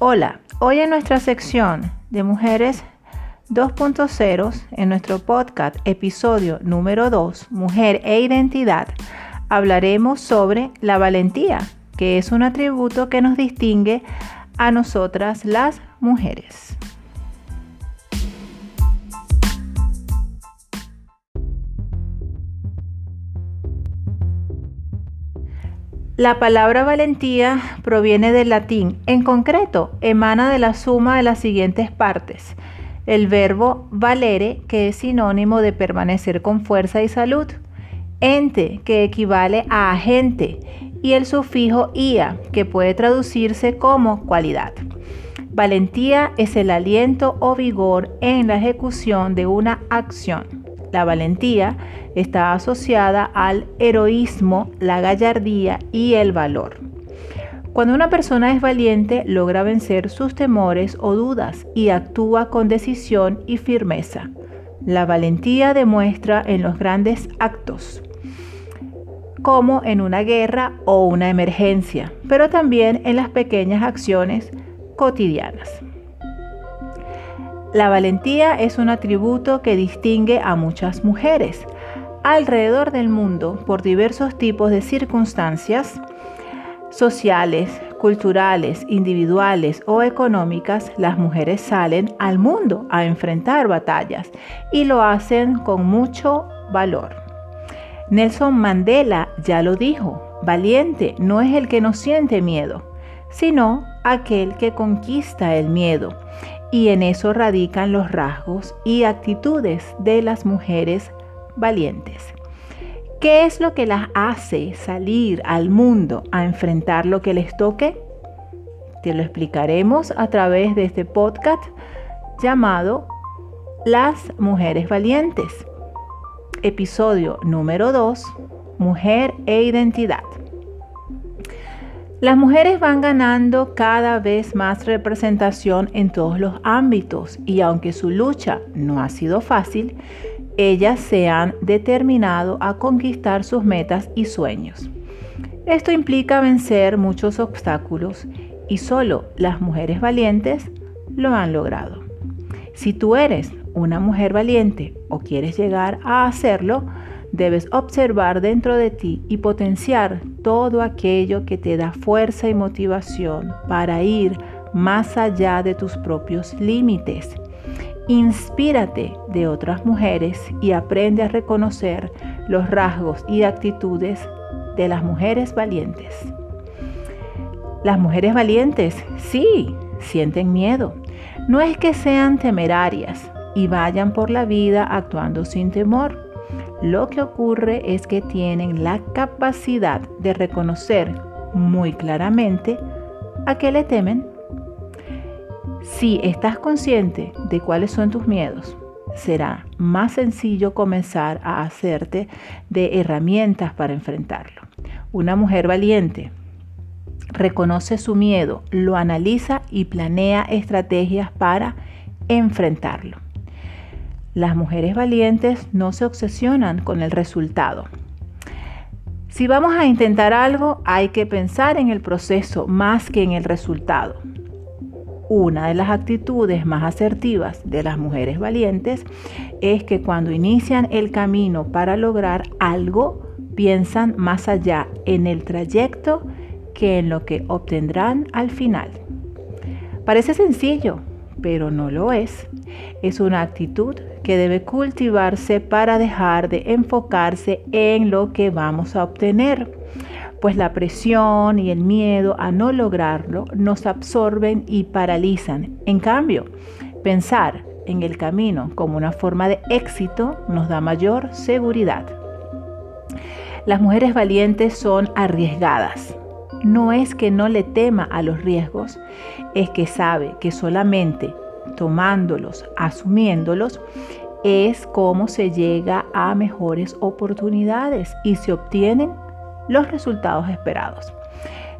Hola, hoy en nuestra sección de Mujeres 2.0, en nuestro podcast episodio número 2, Mujer e Identidad, hablaremos sobre la valentía, que es un atributo que nos distingue a nosotras las mujeres. La palabra valentía proviene del latín, en concreto, emana de la suma de las siguientes partes. El verbo valere, que es sinónimo de permanecer con fuerza y salud. Ente, que equivale a agente. Y el sufijo ia, que puede traducirse como cualidad. Valentía es el aliento o vigor en la ejecución de una acción. La valentía está asociada al heroísmo, la gallardía y el valor. Cuando una persona es valiente, logra vencer sus temores o dudas y actúa con decisión y firmeza. La valentía demuestra en los grandes actos, como en una guerra o una emergencia, pero también en las pequeñas acciones cotidianas. La valentía es un atributo que distingue a muchas mujeres. Alrededor del mundo, por diversos tipos de circunstancias sociales, culturales, individuales o económicas, las mujeres salen al mundo a enfrentar batallas y lo hacen con mucho valor. Nelson Mandela ya lo dijo, valiente no es el que no siente miedo, sino aquel que conquista el miedo y en eso radican los rasgos y actitudes de las mujeres valientes. ¿Qué es lo que las hace salir al mundo a enfrentar lo que les toque? Te lo explicaremos a través de este podcast llamado Las Mujeres Valientes. Episodio número 2, Mujer e Identidad. Las mujeres van ganando cada vez más representación en todos los ámbitos y aunque su lucha no ha sido fácil, ellas se han determinado a conquistar sus metas y sueños. Esto implica vencer muchos obstáculos y solo las mujeres valientes lo han logrado. Si tú eres una mujer valiente o quieres llegar a hacerlo, Debes observar dentro de ti y potenciar todo aquello que te da fuerza y motivación para ir más allá de tus propios límites. Inspírate de otras mujeres y aprende a reconocer los rasgos y actitudes de las mujeres valientes. Las mujeres valientes, sí, sienten miedo. No es que sean temerarias y vayan por la vida actuando sin temor. Lo que ocurre es que tienen la capacidad de reconocer muy claramente a qué le temen. Si estás consciente de cuáles son tus miedos, será más sencillo comenzar a hacerte de herramientas para enfrentarlo. Una mujer valiente reconoce su miedo, lo analiza y planea estrategias para enfrentarlo. Las mujeres valientes no se obsesionan con el resultado. Si vamos a intentar algo, hay que pensar en el proceso más que en el resultado. Una de las actitudes más asertivas de las mujeres valientes es que cuando inician el camino para lograr algo, piensan más allá en el trayecto que en lo que obtendrán al final. Parece sencillo, pero no lo es. Es una actitud que debe cultivarse para dejar de enfocarse en lo que vamos a obtener, pues la presión y el miedo a no lograrlo nos absorben y paralizan. En cambio, pensar en el camino como una forma de éxito nos da mayor seguridad. Las mujeres valientes son arriesgadas. No es que no le tema a los riesgos, es que sabe que solamente tomándolos, asumiéndolos, es como se llega a mejores oportunidades y se obtienen los resultados esperados.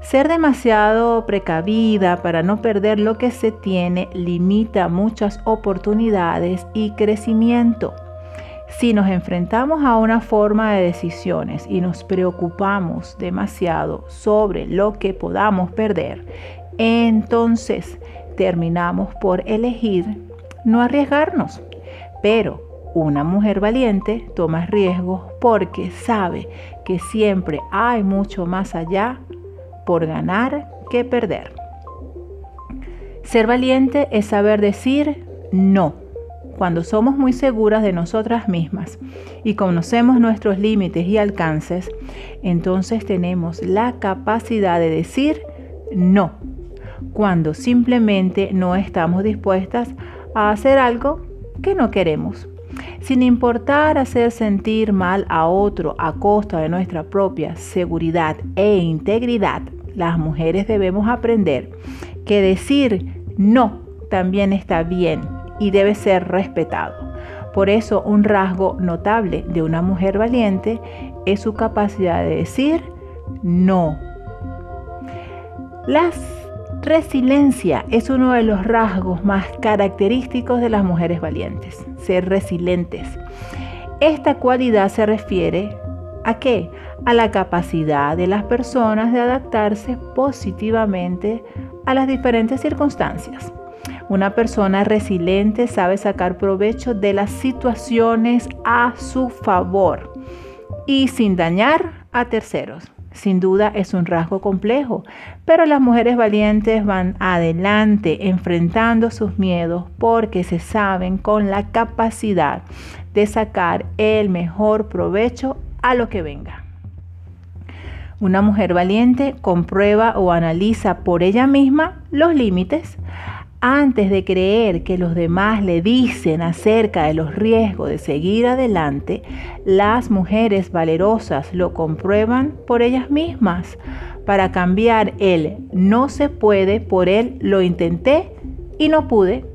Ser demasiado precavida para no perder lo que se tiene limita muchas oportunidades y crecimiento. Si nos enfrentamos a una forma de decisiones y nos preocupamos demasiado sobre lo que podamos perder, entonces terminamos por elegir no arriesgarnos. Pero una mujer valiente toma riesgos porque sabe que siempre hay mucho más allá por ganar que perder. Ser valiente es saber decir no. Cuando somos muy seguras de nosotras mismas y conocemos nuestros límites y alcances, entonces tenemos la capacidad de decir no, cuando simplemente no estamos dispuestas a hacer algo que no queremos. Sin importar hacer sentir mal a otro a costa de nuestra propia seguridad e integridad, las mujeres debemos aprender que decir no también está bien y debe ser respetado. Por eso un rasgo notable de una mujer valiente es su capacidad de decir no. La resiliencia es uno de los rasgos más característicos de las mujeres valientes, ser resilientes. Esta cualidad se refiere a qué? A la capacidad de las personas de adaptarse positivamente a las diferentes circunstancias. Una persona resiliente sabe sacar provecho de las situaciones a su favor y sin dañar a terceros. Sin duda es un rasgo complejo, pero las mujeres valientes van adelante enfrentando sus miedos porque se saben con la capacidad de sacar el mejor provecho a lo que venga. Una mujer valiente comprueba o analiza por ella misma los límites antes de creer que los demás le dicen acerca de los riesgos de seguir adelante, las mujeres valerosas lo comprueban por ellas mismas para cambiar el no se puede por el lo intenté y no pude.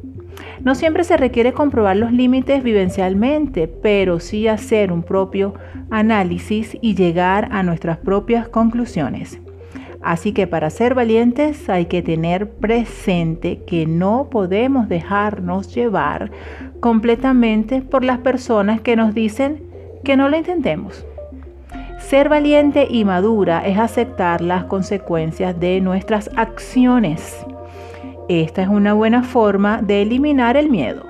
No siempre se requiere comprobar los límites vivencialmente, pero sí hacer un propio análisis y llegar a nuestras propias conclusiones. Así que para ser valientes hay que tener presente que no podemos dejarnos llevar completamente por las personas que nos dicen que no lo intentemos. Ser valiente y madura es aceptar las consecuencias de nuestras acciones. Esta es una buena forma de eliminar el miedo.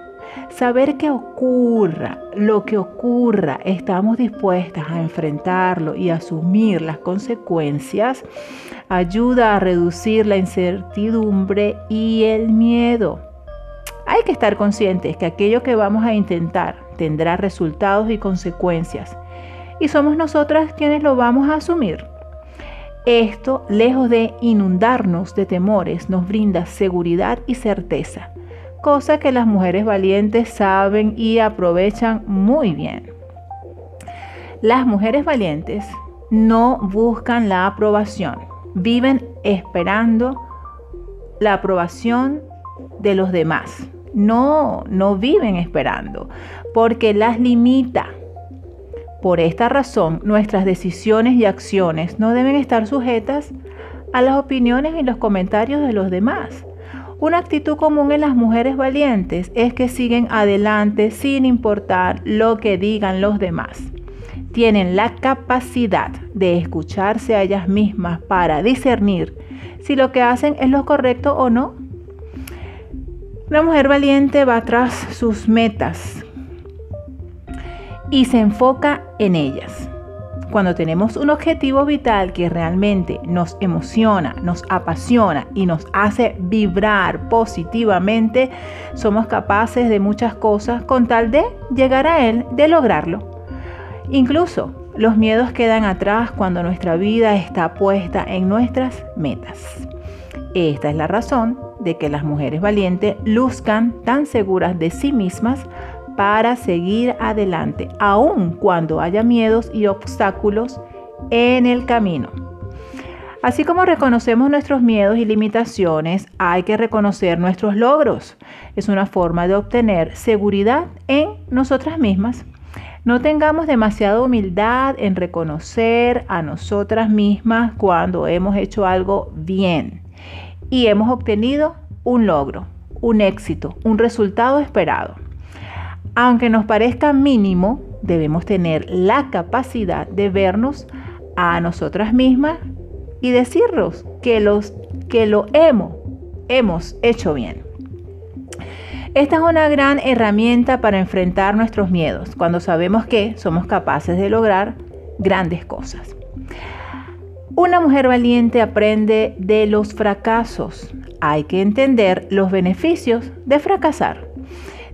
Saber que ocurra lo que ocurra, estamos dispuestas a enfrentarlo y asumir las consecuencias, ayuda a reducir la incertidumbre y el miedo. Hay que estar conscientes que aquello que vamos a intentar tendrá resultados y consecuencias, y somos nosotras quienes lo vamos a asumir. Esto, lejos de inundarnos de temores, nos brinda seguridad y certeza cosa que las mujeres valientes saben y aprovechan muy bien. Las mujeres valientes no buscan la aprobación, viven esperando la aprobación de los demás. No, no viven esperando, porque las limita. Por esta razón, nuestras decisiones y acciones no deben estar sujetas a las opiniones y los comentarios de los demás. Una actitud común en las mujeres valientes es que siguen adelante sin importar lo que digan los demás. Tienen la capacidad de escucharse a ellas mismas para discernir si lo que hacen es lo correcto o no. Una mujer valiente va tras sus metas y se enfoca en ellas. Cuando tenemos un objetivo vital que realmente nos emociona, nos apasiona y nos hace vibrar positivamente, somos capaces de muchas cosas con tal de llegar a él, de lograrlo. Incluso los miedos quedan atrás cuando nuestra vida está puesta en nuestras metas. Esta es la razón de que las mujeres valientes luzcan tan seguras de sí mismas para seguir adelante, aun cuando haya miedos y obstáculos en el camino. Así como reconocemos nuestros miedos y limitaciones, hay que reconocer nuestros logros. Es una forma de obtener seguridad en nosotras mismas. No tengamos demasiada humildad en reconocer a nosotras mismas cuando hemos hecho algo bien y hemos obtenido un logro, un éxito, un resultado esperado. Aunque nos parezca mínimo, debemos tener la capacidad de vernos a nosotras mismas y decirnos que, los, que lo hemos hemos hecho bien. Esta es una gran herramienta para enfrentar nuestros miedos cuando sabemos que somos capaces de lograr grandes cosas. Una mujer valiente aprende de los fracasos. Hay que entender los beneficios de fracasar.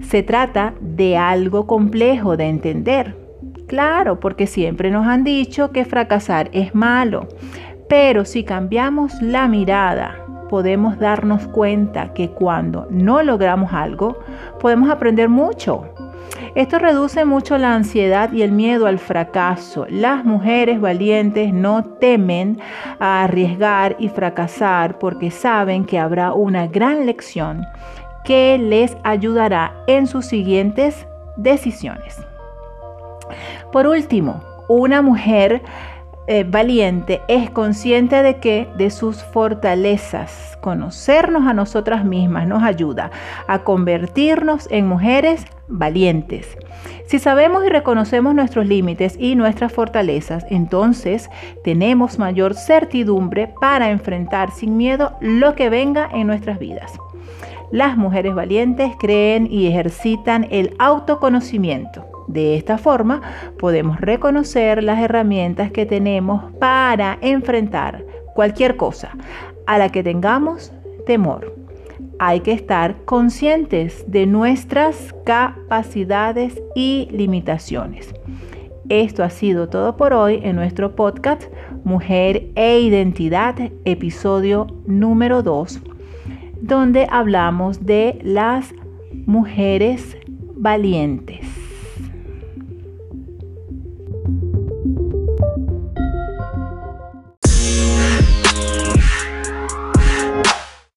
Se trata de algo complejo de entender. Claro, porque siempre nos han dicho que fracasar es malo. Pero si cambiamos la mirada, podemos darnos cuenta que cuando no logramos algo, podemos aprender mucho. Esto reduce mucho la ansiedad y el miedo al fracaso. Las mujeres valientes no temen a arriesgar y fracasar porque saben que habrá una gran lección que les ayudará en sus siguientes decisiones. Por último, una mujer eh, valiente es consciente de que de sus fortalezas, conocernos a nosotras mismas nos ayuda a convertirnos en mujeres valientes. Si sabemos y reconocemos nuestros límites y nuestras fortalezas, entonces tenemos mayor certidumbre para enfrentar sin miedo lo que venga en nuestras vidas. Las mujeres valientes creen y ejercitan el autoconocimiento de esta forma podemos reconocer las herramientas que tenemos para enfrentar cualquier cosa a la que tengamos temor. Hay que estar conscientes de nuestras capacidades y limitaciones. Esto ha sido todo por hoy en nuestro podcast Mujer e Identidad, episodio número 2, donde hablamos de las mujeres valientes.